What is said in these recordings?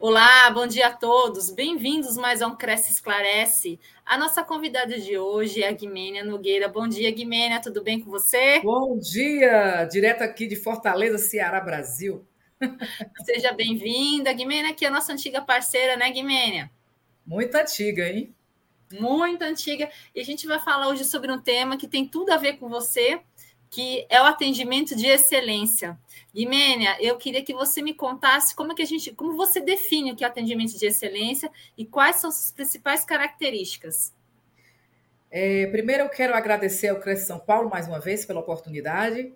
Olá, bom dia a todos. Bem-vindos mais a um Cresce Esclarece. A nossa convidada de hoje é a Guimênia Nogueira. Bom dia, Guimênia, tudo bem com você? Bom dia, direto aqui de Fortaleza, Ceará, Brasil. Seja bem-vinda, Guimênia, que é a nossa antiga parceira, né, Guimênia? Muito antiga, hein? Muito antiga. E a gente vai falar hoje sobre um tema que tem tudo a ver com você, que é o atendimento de excelência. Guimênia, eu queria que você me contasse como é que a gente, como você define o que é atendimento de excelência e quais são suas principais características. É, primeiro, eu quero agradecer ao Cresce São Paulo mais uma vez pela oportunidade,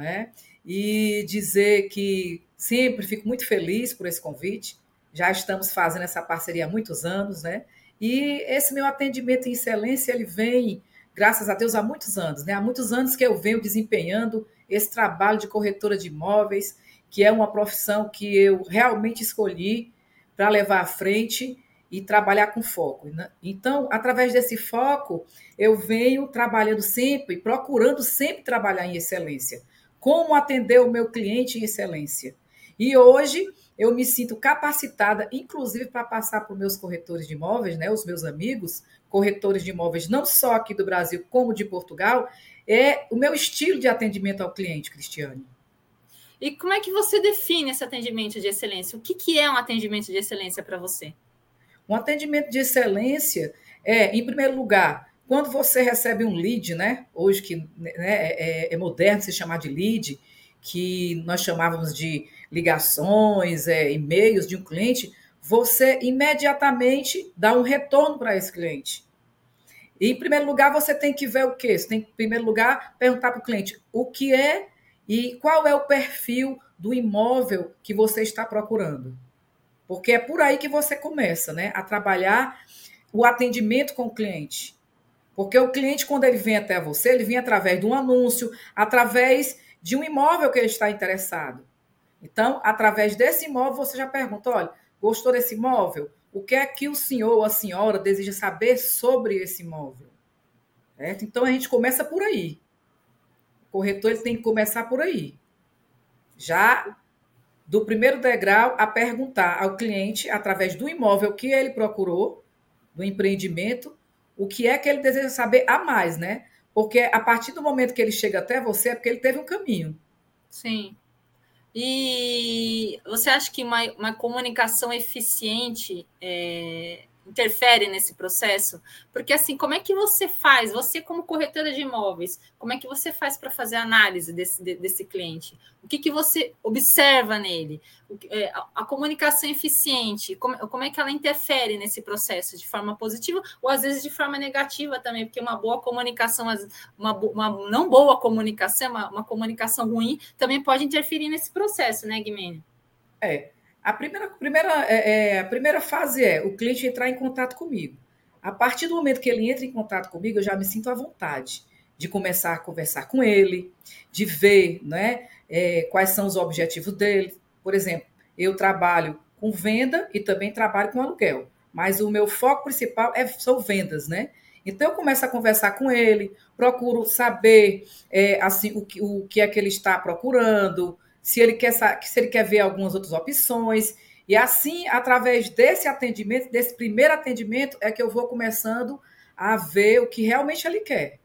é? e dizer que sempre fico muito feliz por esse convite. Já estamos fazendo essa parceria há muitos anos, né? E esse meu atendimento em excelência ele vem graças a Deus, há muitos anos, né? Há muitos anos que eu venho desempenhando esse trabalho de corretora de imóveis, que é uma profissão que eu realmente escolhi para levar à frente e trabalhar com foco. Né? Então, através desse foco, eu venho trabalhando sempre, procurando sempre trabalhar em excelência. Como atender o meu cliente em excelência. E hoje eu me sinto capacitada, inclusive para passar para os meus corretores de imóveis, né, os meus amigos, corretores de imóveis, não só aqui do Brasil, como de Portugal, é o meu estilo de atendimento ao cliente, Cristiane. E como é que você define esse atendimento de excelência? O que, que é um atendimento de excelência para você? Um atendimento de excelência é, em primeiro lugar, quando você recebe um lead, né? Hoje que né, é, é, moderno se chamar de lead, que nós chamávamos de ligações, é, e-mails de um cliente, você imediatamente dá um retorno para esse cliente. E, em primeiro lugar, você tem que ver o quê? Você tem que, em primeiro lugar, perguntar para o cliente o que é e qual é o perfil do imóvel que você está procurando. Porque é por aí que você começa, né? A trabalhar o atendimento com o cliente. Porque o cliente, quando ele vem até você, ele vem através de um anúncio, através de um imóvel que ele está interessado. Então, através desse imóvel, você já pergunta: olha, Gostou desse imóvel? O que é que o senhor ou a senhora deseja saber sobre esse imóvel? Certo? Então a gente começa por aí. O corretor tem que começar por aí. Já do primeiro degrau a perguntar ao cliente, através do imóvel que ele procurou, do empreendimento, o que é que ele deseja saber a mais, né? Porque a partir do momento que ele chega até você é porque ele teve um caminho. Sim. E você acha que uma, uma comunicação eficiente é, interfere nesse processo? Porque assim, como é que você faz? Você como corretora de imóveis, como é que você faz para fazer análise desse, desse cliente? O que, que você observa nele? É, a, a comunicação eficiente, como, como é que ela interfere nesse processo de forma positiva ou às vezes de forma negativa também? Porque uma boa comunicação, uma, uma não boa comunicação, uma, uma comunicação ruim também pode interferir nesse processo, né, Guimene? É, a primeira, primeira, é, é, a primeira fase é o cliente entrar em contato comigo. A partir do momento que ele entra em contato comigo, eu já me sinto à vontade de começar a conversar com ele, de ver né, é, quais são os objetivos dele. Por exemplo, eu trabalho com venda e também trabalho com aluguel, mas o meu foco principal é, são vendas, né? Então eu começo a conversar com ele, procuro saber é, assim o que, o que é que ele está procurando, se ele quer se ele quer ver algumas outras opções. E assim, através desse atendimento, desse primeiro atendimento, é que eu vou começando a ver o que realmente ele quer.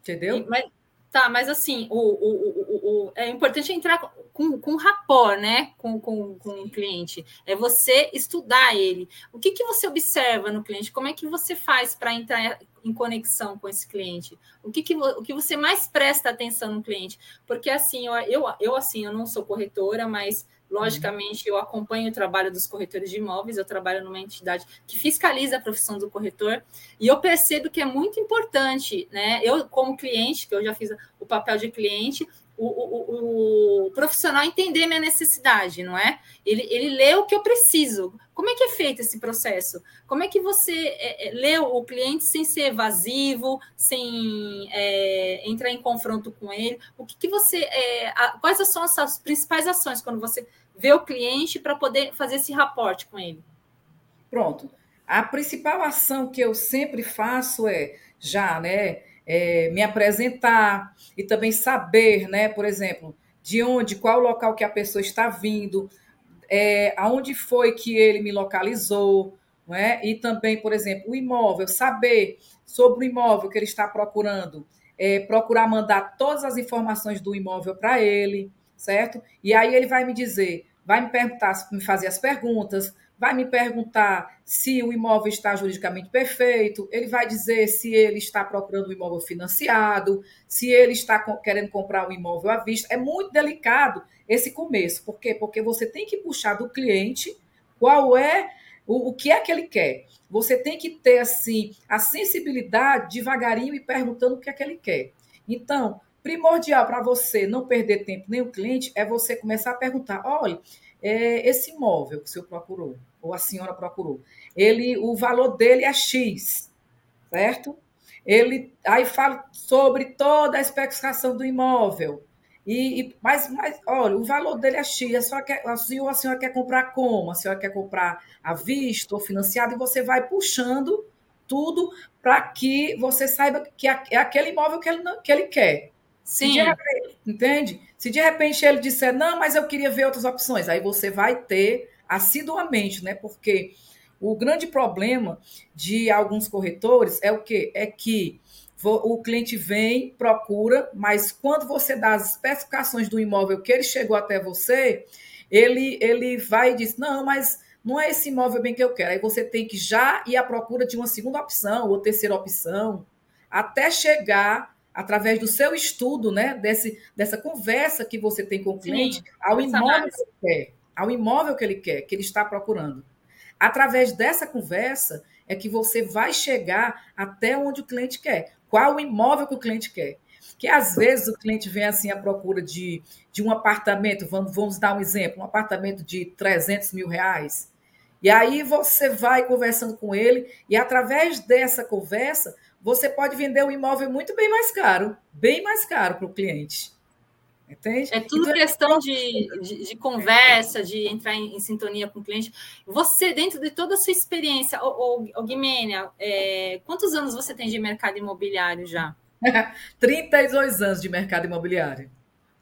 Entendeu? Mas, tá, mas assim, o, o, o, o é importante entrar com, com rapport, né? Com, com, com o cliente. É você estudar ele. O que, que você observa no cliente? Como é que você faz para entrar em conexão com esse cliente? O que, que, o que você mais presta atenção no cliente? Porque assim, eu, eu, eu assim, eu não sou corretora, mas logicamente eu acompanho o trabalho dos corretores de imóveis, eu trabalho numa entidade que fiscaliza a profissão do corretor, e eu percebo que é muito importante, né? Eu, como cliente, que eu já fiz o papel de cliente, o, o, o, profissional entender minha necessidade, não é? Ele, ele lê o que eu preciso. Como é que é feito esse processo? Como é que você é, é, lê o cliente sem ser evasivo, sem é, entrar em confronto com ele? O que, que você. É, a, quais são as suas principais ações quando você vê o cliente para poder fazer esse raporte com ele? Pronto. A principal ação que eu sempre faço é já, né? É, me apresentar e também saber, né, por exemplo, de onde, qual local que a pessoa está vindo, é, aonde foi que ele me localizou, não é? E também, por exemplo, o imóvel, saber sobre o imóvel que ele está procurando, é, procurar mandar todas as informações do imóvel para ele, certo? E aí ele vai me dizer, vai me perguntar, me fazer as perguntas, vai me perguntar se o imóvel está juridicamente perfeito, ele vai dizer se ele está procurando um imóvel financiado, se ele está querendo comprar um imóvel à vista. É muito delicado esse começo. Por quê? Porque você tem que puxar do cliente qual é o, o que é que ele quer. Você tem que ter assim a sensibilidade devagarinho e perguntando o que é que ele quer. Então, primordial para você não perder tempo nem o cliente é você começar a perguntar: olha, é, esse imóvel que o senhor procurou, ou a senhora procurou, ele, o valor dele é X, certo? Ele aí fala sobre toda a especificação do imóvel. E, e, mas, mas, olha, o valor dele é X. A senhora, quer, a, senhora, a senhora quer comprar como? A senhora quer comprar à vista ou financiado? E você vai puxando tudo para que você saiba que é aquele imóvel que ele, que ele quer. Sim. Repente, entende? Se de repente ele disser, não, mas eu queria ver outras opções, aí você vai ter assiduamente, né? Porque o grande problema de alguns corretores é o quê? É que o cliente vem, procura, mas quando você dá as especificações do imóvel que ele chegou até você, ele, ele vai e diz: não, mas não é esse imóvel bem que eu quero. Aí você tem que já ir à procura de uma segunda opção ou terceira opção, até chegar, através do seu estudo, né, desse, dessa conversa que você tem com o cliente, Sim, ao imóvel que ele quer, ao imóvel que ele quer, que ele está procurando. Através dessa conversa é que você vai chegar até onde o cliente quer. Qual o imóvel que o cliente quer? Que às vezes o cliente vem assim à procura de, de um apartamento, vamos, vamos dar um exemplo, um apartamento de 300 mil reais. E aí você vai conversando com ele, e através dessa conversa, você pode vender o um imóvel muito bem mais caro, bem mais caro para o cliente. Entende? É tudo então, é questão de, de, de, conversa, de entrar em, em, sintonia com o cliente. Você, dentro de toda a sua experiência, ô, ô, ô Guimênia, é, quantos anos você tem de mercado imobiliário já? 32 anos de mercado imobiliário.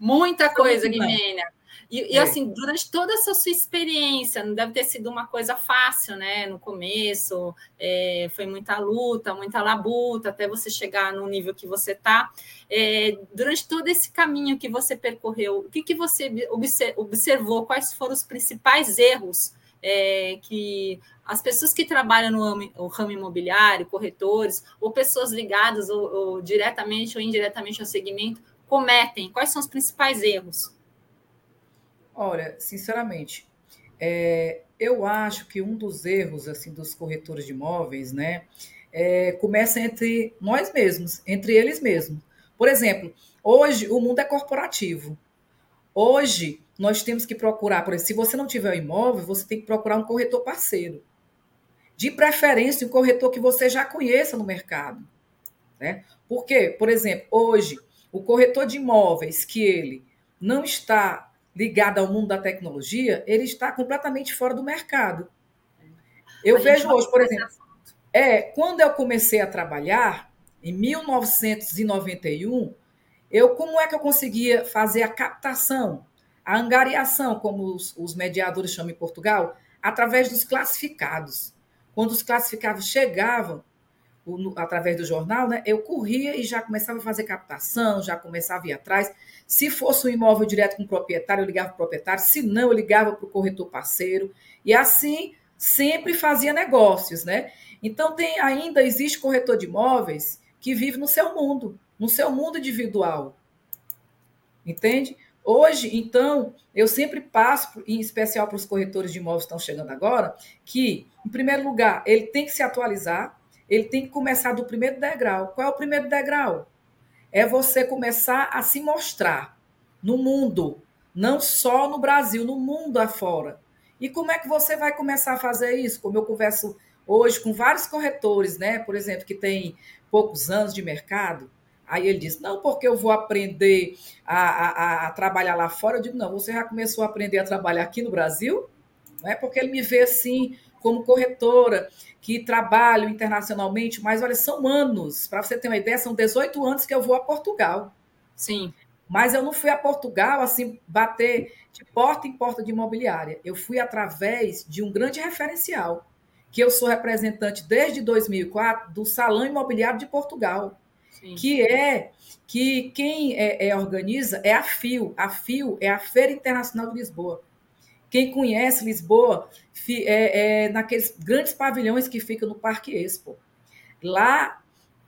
Muita coisa, Guimênia. E, e, é. assim, durante toda essa sua experiência, não deve ter sido uma coisa fácil, né? No começo, é, foi muita luta, muita labuta, até você chegar no nível que você está. É, durante todo esse caminho que você percorreu, o que, que você observou? Quais foram os principais erros é, que as pessoas que trabalham no ramo, no ramo imobiliário, corretores, ou pessoas ligadas ou, ou diretamente ou indiretamente ao segmento, cometem? Quais são os principais erros? Olha, sinceramente, é, eu acho que um dos erros assim dos corretores de imóveis, né, é, começa entre nós mesmos, entre eles mesmos. Por exemplo, hoje o mundo é corporativo. Hoje nós temos que procurar, por exemplo, se você não tiver um imóvel, você tem que procurar um corretor parceiro. De preferência, um corretor que você já conheça no mercado. Né? Porque, por exemplo, hoje, o corretor de imóveis que ele não está ligada ao mundo da tecnologia, ele está completamente fora do mercado. Eu vejo hoje, por exemplo, é, quando eu comecei a trabalhar, em 1991, eu como é que eu conseguia fazer a captação, a angariação, como os, os mediadores chamam em Portugal, através dos classificados. Quando os classificados chegavam, através do jornal, né, eu corria e já começava a fazer captação, já começava a ir atrás. Se fosse um imóvel direto com o proprietário, eu ligava para o proprietário, se não, eu ligava para o corretor parceiro. E assim sempre fazia negócios, né? Então tem ainda existe corretor de imóveis que vive no seu mundo, no seu mundo individual. Entende? Hoje, então, eu sempre passo, em especial para os corretores de imóveis que estão chegando agora, que, em primeiro lugar, ele tem que se atualizar, ele tem que começar do primeiro degrau. Qual é o primeiro degrau? É você começar a se mostrar no mundo, não só no Brasil, no mundo afora. E como é que você vai começar a fazer isso? Como eu converso hoje com vários corretores, né? Por exemplo, que tem poucos anos de mercado. Aí ele diz: Não, porque eu vou aprender a, a, a, trabalhar lá fora. Eu digo: Não, você já começou a aprender a trabalhar aqui no Brasil? Não é porque ele me vê assim, como corretora, que trabalho internacionalmente, mas olha, são anos, para você ter uma ideia, são 18 anos que eu vou a Portugal. Sim. Mas eu não fui a Portugal assim bater de porta em porta de imobiliária. Eu fui através de um grande referencial, que eu sou representante desde 2004 do Salão Imobiliário de Portugal, Sim. que é que quem é, é, organiza é a FIO. A FIO é a Feira Internacional de Lisboa. Quem conhece Lisboa é, é naqueles grandes pavilhões que ficam no Parque Expo. Lá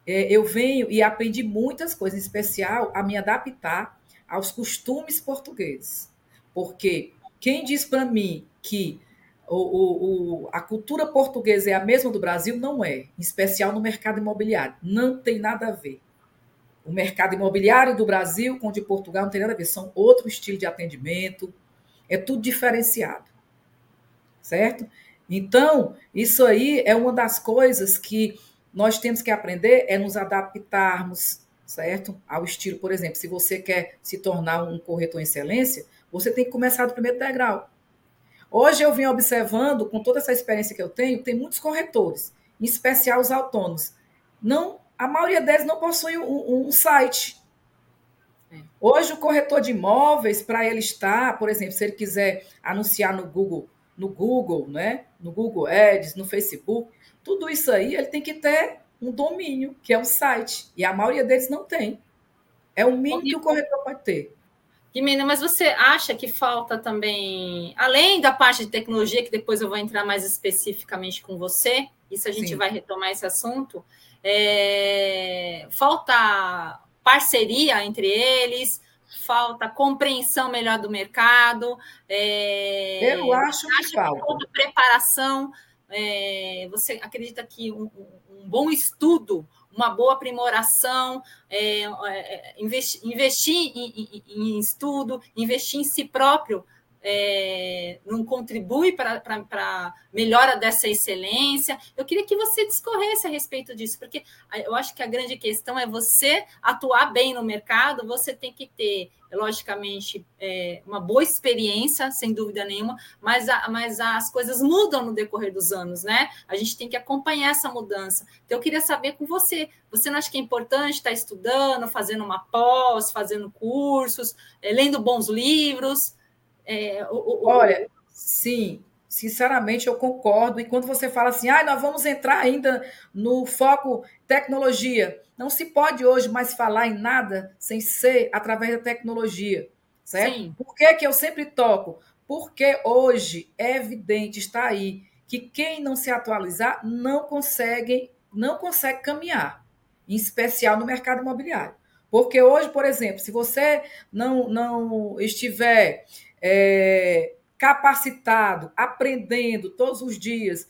é, eu venho e aprendi muitas coisas, em especial a me adaptar aos costumes portugueses. Porque quem diz para mim que o, o, a cultura portuguesa é a mesma do Brasil, não é, em especial no mercado imobiliário. Não tem nada a ver. O mercado imobiliário do Brasil com o de Portugal não tem nada a ver, são outro estilo de atendimento, é tudo diferenciado. Certo? Então, isso aí é uma das coisas que nós temos que aprender é nos adaptarmos, certo? Ao estilo, por exemplo, se você quer se tornar um corretor em excelência, você tem que começar do primeiro degrau. Hoje eu vim observando, com toda essa experiência que eu tenho, tem muitos corretores, em especial os autônomos. Não, a maioria deles não possui um, um site. Hoje o corretor de imóveis, para ele estar, por exemplo, se ele quiser anunciar no Google, no Google, né? No Google Ads, no Facebook, tudo isso aí ele tem que ter um domínio, que é um site. E a maioria deles não tem. É o mínimo que o corretor pode ter. Guimena, mas você acha que falta também, além da parte de tecnologia, que depois eu vou entrar mais especificamente com você, isso a gente Sim. vai retomar esse assunto, é, falta parceria entre eles, falta compreensão melhor do mercado. É, eu acho que falta. Que preparação é, você acredita que um, um, bom estudo, uma boa aprimoração, é, é, investir, investir em, em, em, estudo, investir em si próprio, é, não contribui para a melhora dessa excelência. Eu queria que você discorresse a respeito disso, porque eu acho que a grande questão é você atuar bem no mercado, você tem que ter, logicamente, é, uma boa experiência, sem dúvida nenhuma, mas, a, mas as coisas mudam no decorrer dos anos, né? A gente tem que acompanhar essa mudança. Então, eu queria saber com você, você não acha que é importante estar estudando, fazendo uma pós, fazendo cursos, é, lendo bons livros? É, o, o, Olha, sim, sinceramente eu concordo. E quando você fala assim, ah, nós vamos entrar ainda no foco tecnologia, não se pode hoje mais falar em nada sem ser através da tecnologia, certo? Sim. Por que, que eu sempre toco? Porque hoje é evidente, está aí, que quem não se atualizar não consegue, não consegue caminhar, em especial no mercado imobiliário. Porque hoje, por exemplo, se você não, não estiver é, capacitado, aprendendo todos os dias.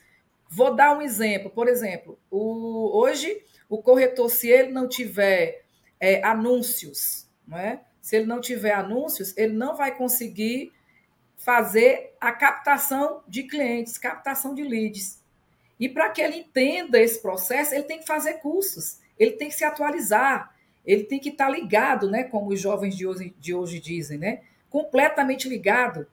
Vou dar um exemplo. Por exemplo, o, hoje o corretor, se ele não tiver é, anúncios, não é? se ele não tiver anúncios, ele não vai conseguir fazer a captação de clientes, captação de leads. E para que ele entenda esse processo, ele tem que fazer cursos, ele tem que se atualizar, ele tem que estar ligado, né? Como os jovens de hoje, de hoje dizem, né? Completamente ligado,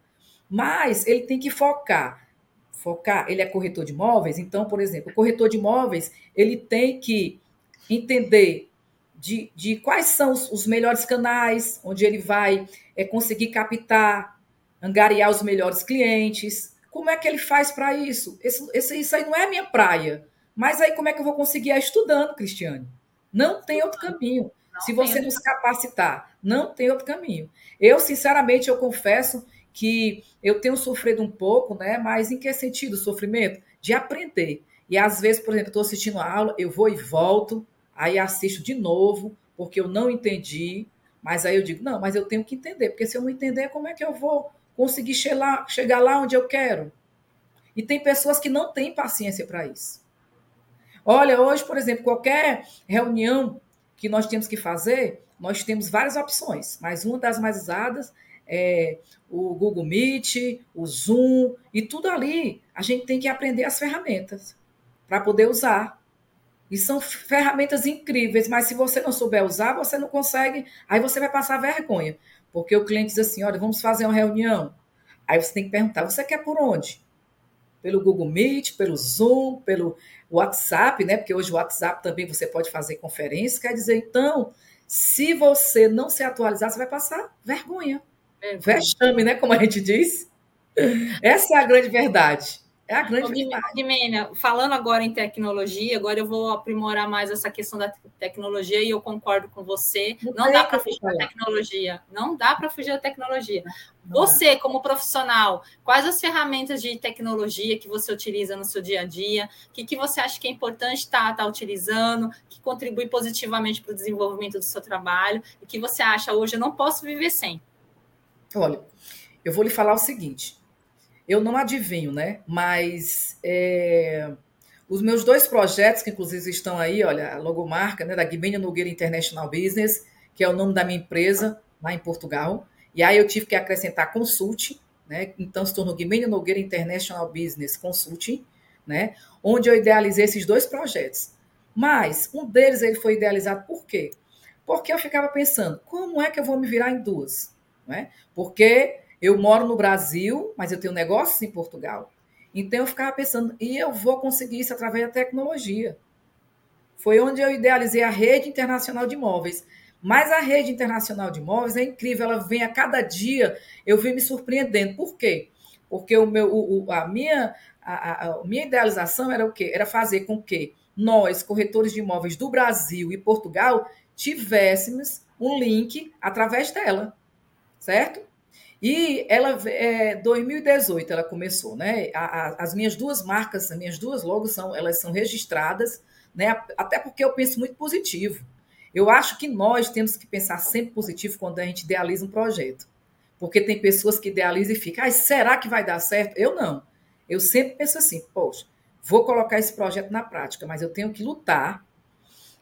mas ele tem que focar. Focar, ele é corretor de imóveis, então, por exemplo, o corretor de imóveis, ele tem que entender de, de quais são os, os melhores canais, onde ele vai é, conseguir captar, angariar os melhores clientes. Como é que ele faz para isso? Esse, esse, isso aí não é minha praia. Mas aí como é que eu vou conseguir ir estudando, Cristiane? Não tem outro caminho. Não Se você não se capacitar, não tem outro caminho. Eu, sinceramente, eu confesso que eu tenho sofrido um pouco, né? Mas em que sentido o sofrimento? De aprender. E às vezes, por exemplo, estou assistindo a aula, eu vou e volto, aí assisto de novo, porque eu não entendi. Mas aí eu digo, não, mas eu tenho que entender, porque se eu não entender, como é que eu vou conseguir chegar, chegar lá onde eu quero? E tem pessoas que não têm paciência para isso. Olha, hoje, por exemplo, qualquer reunião que nós temos que fazer, nós temos várias opções, mas uma das mais usadas é o Google Meet, o Zoom, e tudo ali a gente tem que aprender as ferramentas para poder usar. E são ferramentas incríveis, mas se você não souber usar, você não consegue, aí você vai passar vergonha. Porque o cliente diz assim: olha, vamos fazer uma reunião. Aí você tem que perguntar: você quer por onde? Pelo Google Meet, pelo Zoom, pelo WhatsApp, né? Porque hoje o WhatsApp também você pode fazer conferência. Quer dizer, então, Se você não se atualizar, você vai passar vergonha. É, Vexame, né? Como a gente diz. Essa é a grande verdade. É a grande Guimena, falando agora em tecnologia, agora eu vou aprimorar mais essa questão da tecnologia e eu concordo com você. Não, não dá para fugir da tecnologia. Não dá para fugir da tecnologia. Você, como profissional, quais as ferramentas de tecnologia que você utiliza no seu dia a dia? O que, que você acha que é importante estar tá, tá utilizando, que contribui positivamente para o desenvolvimento do seu trabalho? E que você acha hoje, eu não posso viver sem? Olha, eu vou lhe falar o seguinte eu não adivinho, né? Mas é, os meus dois projetos, que inclusive estão aí, olha, a logomarca né, da Guimênia Nogueira International Business, que é o nome da minha empresa lá em Portugal. E aí eu tive que acrescentar consulting, né? Então se tornou Guimênia Nogueira International Business Consulting, né? Onde eu idealizei esses dois projetos. Mas um deles ele foi idealizado por quê? Porque eu ficava pensando, como é que eu vou me virar em duas? Né? Porque eu moro no Brasil, mas eu tenho negócios em Portugal. Então eu ficava pensando, e eu vou conseguir isso através da tecnologia. Foi onde eu idealizei a rede internacional de imóveis. Mas a rede internacional de imóveis é incrível, ela vem a cada dia, eu venho me surpreendendo. Por quê? Porque o meu, o, a, minha, a, a, minha idealização era o quê? Era fazer com que nós, corretores de imóveis do Brasil e Portugal, tivéssemos um link através dela, certo? E ela, é, 2018 ela começou, né? A, a, as minhas duas marcas, as minhas duas logos são, elas são registradas, né? Até porque eu penso muito positivo. Eu acho que nós temos que pensar sempre positivo quando a gente idealiza um projeto. Porque tem pessoas que idealizam e ficam, ah, será que vai dar certo? Eu não. Eu sempre penso assim, poxa, vou colocar esse projeto na prática, mas eu tenho que lutar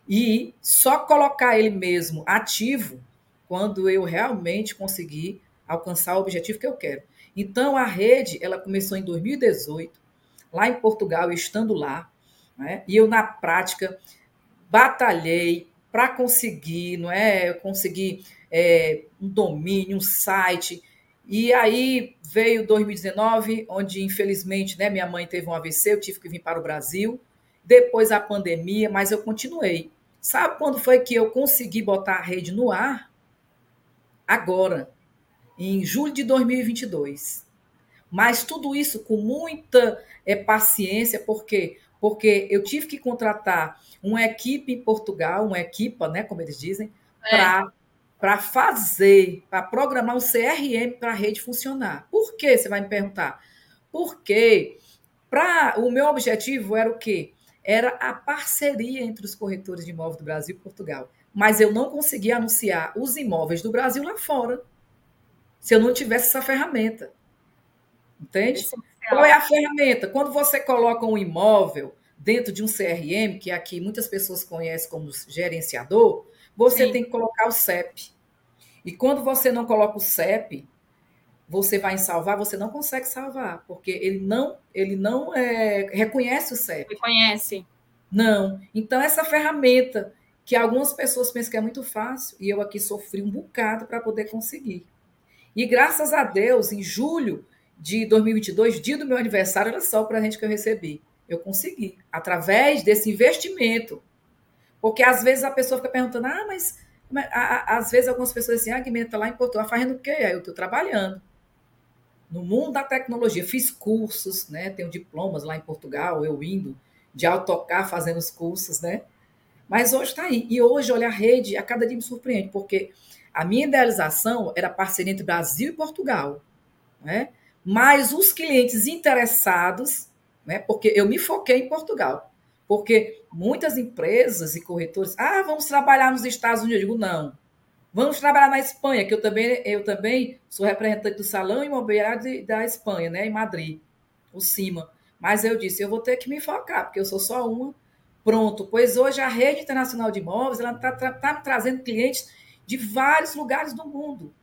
e só colocar ele mesmo ativo quando eu realmente conseguir alcançar o objetivo que eu quero. Então, a rede, ela começou em 2018, lá em Portugal, estando lá, né? e eu, na prática, batalhei para conseguir, não é? Conseguir é, um domínio, um site. E aí veio 2019, onde, infelizmente, né, minha mãe teve um AVC, eu tive que vir para o Brasil. Depois a pandemia, mas eu continuei. Sabe quando foi que eu consegui botar a rede no ar? Agora em julho de 2022. Mas tudo isso com muita é, paciência, por quê? Porque eu tive que contratar uma equipe em Portugal, uma equipa, né, como eles dizem, é. para fazer, para programar um CRM para a rede funcionar. Por quê? Você vai me perguntar. Porque pra, o meu objetivo era o quê? Era a parceria entre os corretores de imóveis do Brasil e Portugal. Mas eu não conseguia anunciar os imóveis do Brasil lá fora se eu não tivesse essa ferramenta. Entende? Qual é a ferramenta? Quando você coloca um imóvel dentro de um CRM, que aqui muitas pessoas conhecem como gerenciador, você Sim. tem que colocar o CEP. E quando você não coloca o CEP, você vai em salvar, você não consegue salvar, porque ele não, ele não é, reconhece o CEP. Reconhece. Não. Então, essa ferramenta que algumas pessoas pensam que é muito fácil, e eu aqui sofri um bocado para poder conseguir. E graças a Deus, em julho de 2022, dia do meu aniversário, olha só o presente que eu recebi. Eu consegui, através desse investimento. Porque às vezes a pessoa fica perguntando, ah, mas às vezes algumas pessoas dizem, ah, Guimena está lá em Portugal fazendo o quê? Eu estou trabalhando. No mundo da tecnologia, fiz cursos, né? Tenho diplomas lá em Portugal, eu indo de autocar fazendo os cursos, né? Mas hoje está aí. E hoje, olha, a rede a cada dia me surpreende, porque a minha idealização era parceria entre Brasil e Portugal, né? Mas os clientes interessados, né? Porque eu me foquei em Portugal, porque muitas empresas e corretores, ah, vamos trabalhar nos Estados Unidos. Eu digo não. Vamos trabalhar na Espanha, que eu também eu também sou representante do salão imobiliário da Espanha, né? Em Madrid, o CIMA. Mas eu disse, eu vou ter que me focar, porque eu sou só uma. Pronto, pois hoje a rede internacional de imóveis ela está tá, tá trazendo clientes de vários lugares do mundo.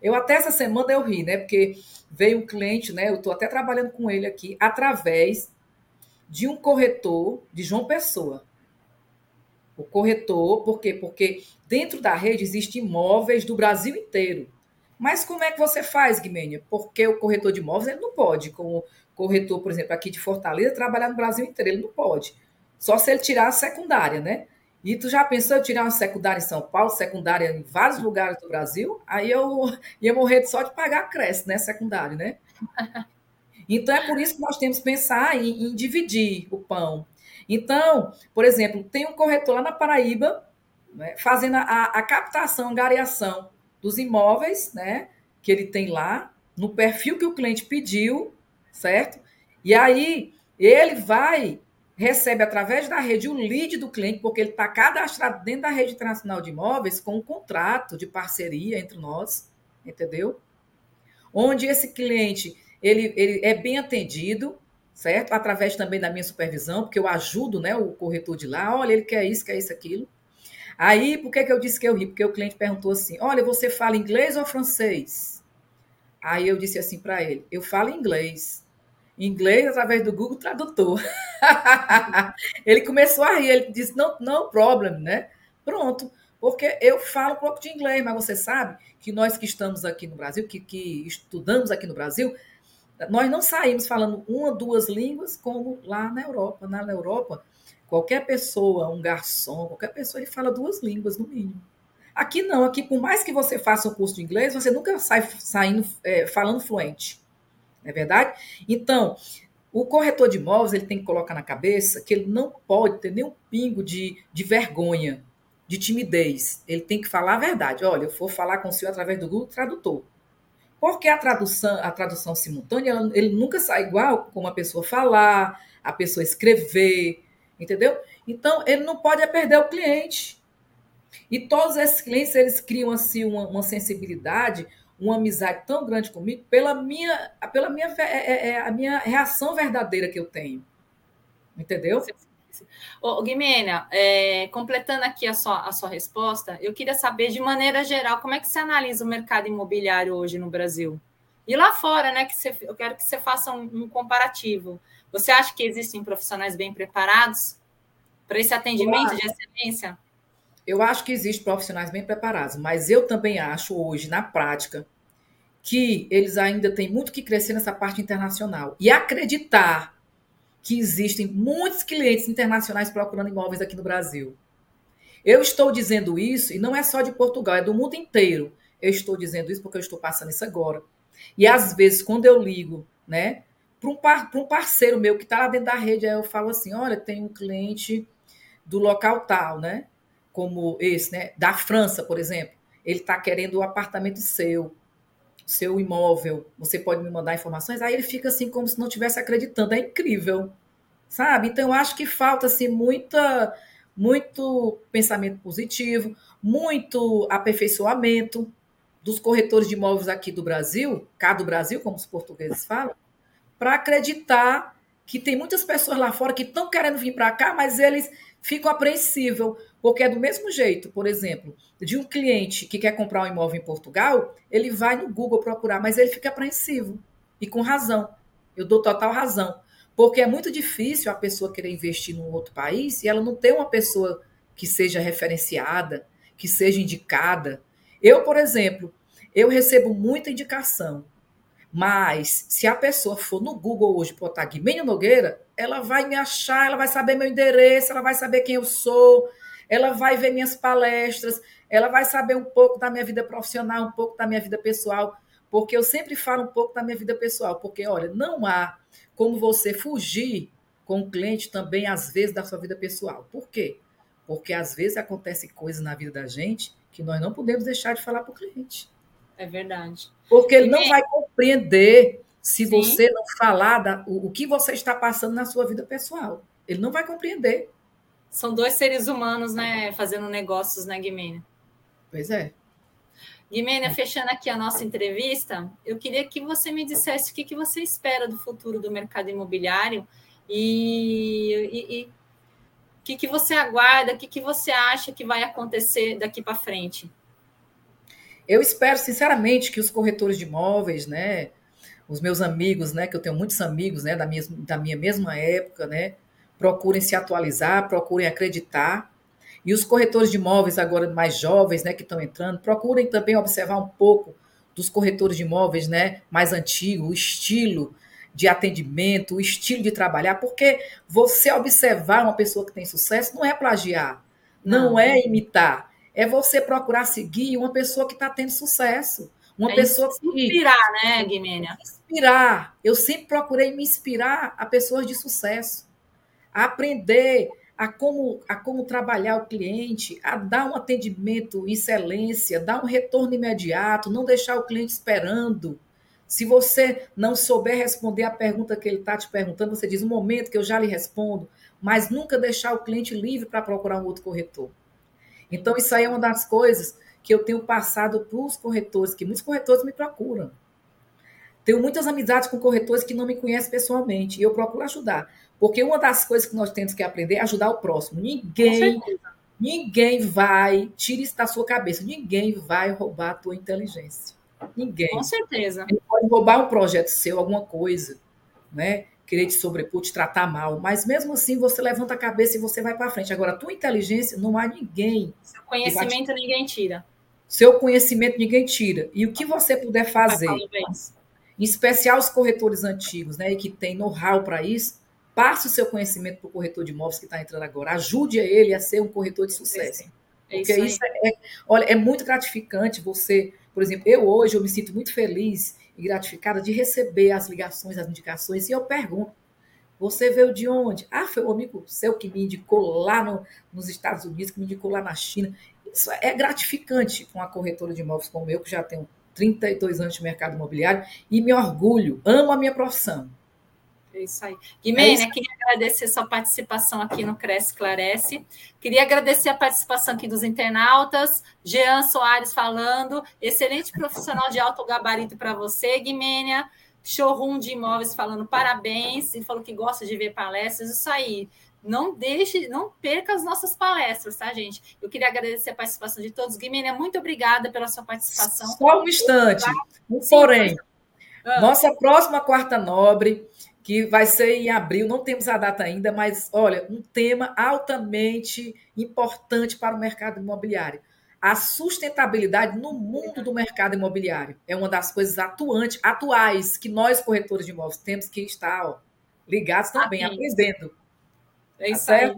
Eu até essa semana eu ri, né? Porque veio um cliente, né? Eu estou até trabalhando com ele aqui, através de um corretor de João Pessoa. O corretor, por quê? Porque dentro da rede existem imóveis do Brasil inteiro. Mas como é que você faz, Guimênia? Porque o corretor de imóveis ele não pode, como corretor, por exemplo, aqui de Fortaleza, trabalhar no Brasil inteiro. Ele não pode. Só se ele tirar a secundária, né? E tu já pensou em tirar uma secundária em São Paulo, secundária em vários lugares do Brasil? Aí eu ia morrer só de pagar creche, né? Secundário, né? Então é por isso que nós temos que pensar em, em dividir o pão. Então, por exemplo, tem um corretor lá na Paraíba né, fazendo a, a captação, gareação dos imóveis, né? Que ele tem lá, no perfil que o cliente pediu, certo? E aí ele vai recebe através da rede o lead do cliente, porque ele está cadastrado dentro da rede internacional de imóveis com um contrato de parceria entre nós, entendeu? Onde esse cliente ele, ele é bem atendido, certo? Através também da minha supervisão, porque eu ajudo né, o corretor de lá, olha, ele quer isso, quer isso, aquilo. Aí, por que, que eu disse que eu ri? Porque o cliente perguntou assim: olha, você fala inglês ou francês? Aí eu disse assim para ele: eu falo inglês inglês através do Google Tradutor. ele começou a rir, ele disse, não, não problem, né? Pronto, porque eu falo um pouco de inglês, mas você sabe que nós que estamos aqui no Brasil, que, que estudamos aqui no Brasil, nós não saímos falando uma, duas línguas como lá na Europa. Na Europa, qualquer pessoa, um garçom, qualquer pessoa, ele fala duas línguas no mínimo. Aqui não, aqui por mais que você faça um curso de inglês, você nunca sai saindo é, falando fluente não é verdade? Então, o corretor de imóveis ele tem que colocar na cabeça que ele não pode ter nenhum pingo de, de vergonha, de timidez. Ele tem que falar a verdade. Olha, eu vou falar com o senhor através do Google Tradutor. Porque a tradução, a tradução simultânea, ela, ele nunca sai igual como a pessoa falar, a pessoa escrever, entendeu? Então, ele não pode perder o cliente. E todos esses clientes, eles criam assim uma, uma sensibilidade, uma amizade tão grande comigo pela minha, pela minha, é, é, é, a minha reação verdadeira que eu tenho. Entendeu? Ô, Guimena, é, completando aqui a sua, a sua resposta, eu queria saber, de maneira geral, como é que você analisa o mercado imobiliário hoje no Brasil? E lá fora, né? Que você, eu quero que você faça um, um comparativo. Você acha que existem profissionais bem preparados para esse atendimento de excelência? Eu acho que existem profissionais bem preparados, mas eu também acho hoje, na prática, que eles ainda têm muito que crescer nessa parte internacional. E acreditar que existem muitos clientes internacionais procurando imóveis aqui no Brasil. Eu estou dizendo isso, e não é só de Portugal, é do mundo inteiro. Eu estou dizendo isso porque eu estou passando isso agora. E às vezes, quando eu ligo, né, para um, par, um parceiro meu que está lá dentro da rede, aí eu falo assim: olha, tem um cliente do local tal, né? Como esse, né, da França, por exemplo, ele está querendo o apartamento seu, seu imóvel, você pode me mandar informações? Aí ele fica assim como se não estivesse acreditando, é incrível, sabe? Então eu acho que falta assim muita muito pensamento positivo, muito aperfeiçoamento dos corretores de imóveis aqui do Brasil, cá do Brasil, como os portugueses falam, para acreditar que tem muitas pessoas lá fora que estão querendo vir para cá, mas eles ficam apreensíveis, porque é do mesmo jeito, por exemplo, de um cliente que quer comprar um imóvel em Portugal, ele vai no Google procurar, mas ele fica apreensivo. E com razão. Eu dou total razão. Porque é muito difícil a pessoa querer investir num outro país e ela não ter uma pessoa que seja referenciada, que seja indicada. Eu, por exemplo, eu recebo muita indicação. Mas se a pessoa for no Google hoje botar Guimênio Nogueira, ela vai me achar, ela vai saber meu endereço, ela vai saber quem eu sou, ela vai ver minhas palestras, ela vai saber um pouco da minha vida profissional, um pouco da minha vida pessoal, porque eu sempre falo um pouco da minha vida pessoal, porque olha, não há como você fugir com o cliente também às vezes da sua vida pessoal. Por quê? Porque às vezes acontecem coisas na vida da gente que nós não podemos deixar de falar para o cliente. É verdade. Porque ele não vai compreender se Sim. você não falar da, o, o que você está passando na sua vida pessoal. Ele não vai compreender. São dois seres humanos, né, fazendo negócios, né, Guimênia? Pois é. Guimênia, fechando aqui a nossa entrevista, eu queria que você me dissesse o que, que você espera do futuro do mercado imobiliário e o que, que você aguarda, o que, que você acha que vai acontecer daqui para frente. Eu espero, sinceramente, que os corretores de imóveis, né, os meus amigos, né, que eu tenho muitos amigos, né, da minha, da minha mesma época, né, procurem se atualizar, procurem acreditar. E os corretores de imóveis agora mais jovens, né, que estão entrando, procurem também observar um pouco dos corretores de imóveis, né, mais antigos, o estilo de atendimento, o estilo de trabalhar, porque você observar uma pessoa que tem sucesso não é plagiar. Não, não. é imitar. É você procurar seguir uma pessoa que está tendo sucesso. Uma é pessoa que. Inspirar, né, Guimênia? Inspirar. Eu sempre procurei me inspirar a pessoas de sucesso. A aprender a como, a como trabalhar o cliente, a dar um atendimento excelência, dar um retorno imediato, não deixar o cliente esperando. Se você não souber responder a pergunta que ele está te perguntando, você diz um momento que eu já lhe respondo, mas nunca deixar o cliente livre para procurar um outro corretor. Então, isso aí é uma das coisas que eu tenho passado para os corretores, que muitos corretores me procuram. Tenho muitas amizades com corretores que não me conhecem pessoalmente e eu procuro ajudar. Porque uma das coisas que nós temos que aprender é ajudar o próximo. Ninguém, ninguém vai, tire isso da sua cabeça, ninguém vai roubar a tua inteligência. Ninguém. Com certeza. Ele pode roubar um projeto seu, alguma coisa, né? Querer te sobrepor, te tratar mal. Mas mesmo assim, você levanta a cabeça e você vai para frente. Agora, a tua inteligência, não há ninguém. Seu conhecimento te... ninguém tira. Seu conhecimento ninguém tira. E o que você puder fazer, em especial os corretores antigos, né? E que tem know-how para isso, Passe o seu conhecimento para o corretor de imóveis que está entrando agora. Ajude ele a ser um corretor de sucesso. É Porque isso, isso é, olha, é muito gratificante você, por exemplo, eu hoje eu me sinto muito feliz e gratificada de receber as ligações, as indicações, e eu pergunto, você veio de onde? Ah, foi um amigo seu que me indicou lá no, nos Estados Unidos, que me indicou lá na China. Isso é gratificante com a corretora de imóveis como eu, que já tenho 32 anos de mercado imobiliário, e me orgulho, amo a minha profissão. É isso aí. Guimene, é queria agradecer sua participação aqui no Cresce Esclarece. Queria agradecer a participação aqui dos internautas. Jean Soares falando. Excelente profissional de alto gabarito para você, Guimênia. Showroom de imóveis falando parabéns. E falou que gosta de ver palestras. Isso aí. Não deixe, não perca as nossas palestras, tá, gente? Eu queria agradecer a participação de todos. Guimênia, muito obrigada pela sua participação. Só um instante. Um porém. Ah. Nossa próxima quarta nobre que vai ser em abril, não temos a data ainda, mas olha, um tema altamente importante para o mercado imobiliário. A sustentabilidade no mundo do mercado imobiliário é uma das coisas atuantes, atuais que nós corretores de imóveis temos que estar ó, ligados também, Amém. aprendendo. É isso Até... aí.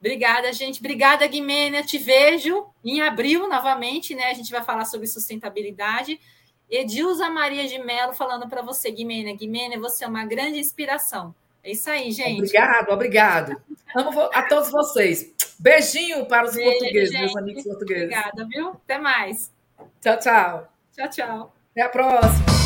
Obrigada, gente. Obrigada, Guimênia. Te vejo em abril novamente, né? A gente vai falar sobre sustentabilidade. Edilza Maria de Mello falando para você, Guimene. Guimene, você é uma grande inspiração. É isso aí, gente. Obrigado, obrigado. Amo a todos vocês. Beijinho para os Beijo, portugueses, gente. meus amigos portugueses. Obrigada, viu? Até mais. Tchau, tchau. Tchau, tchau. Até a próxima.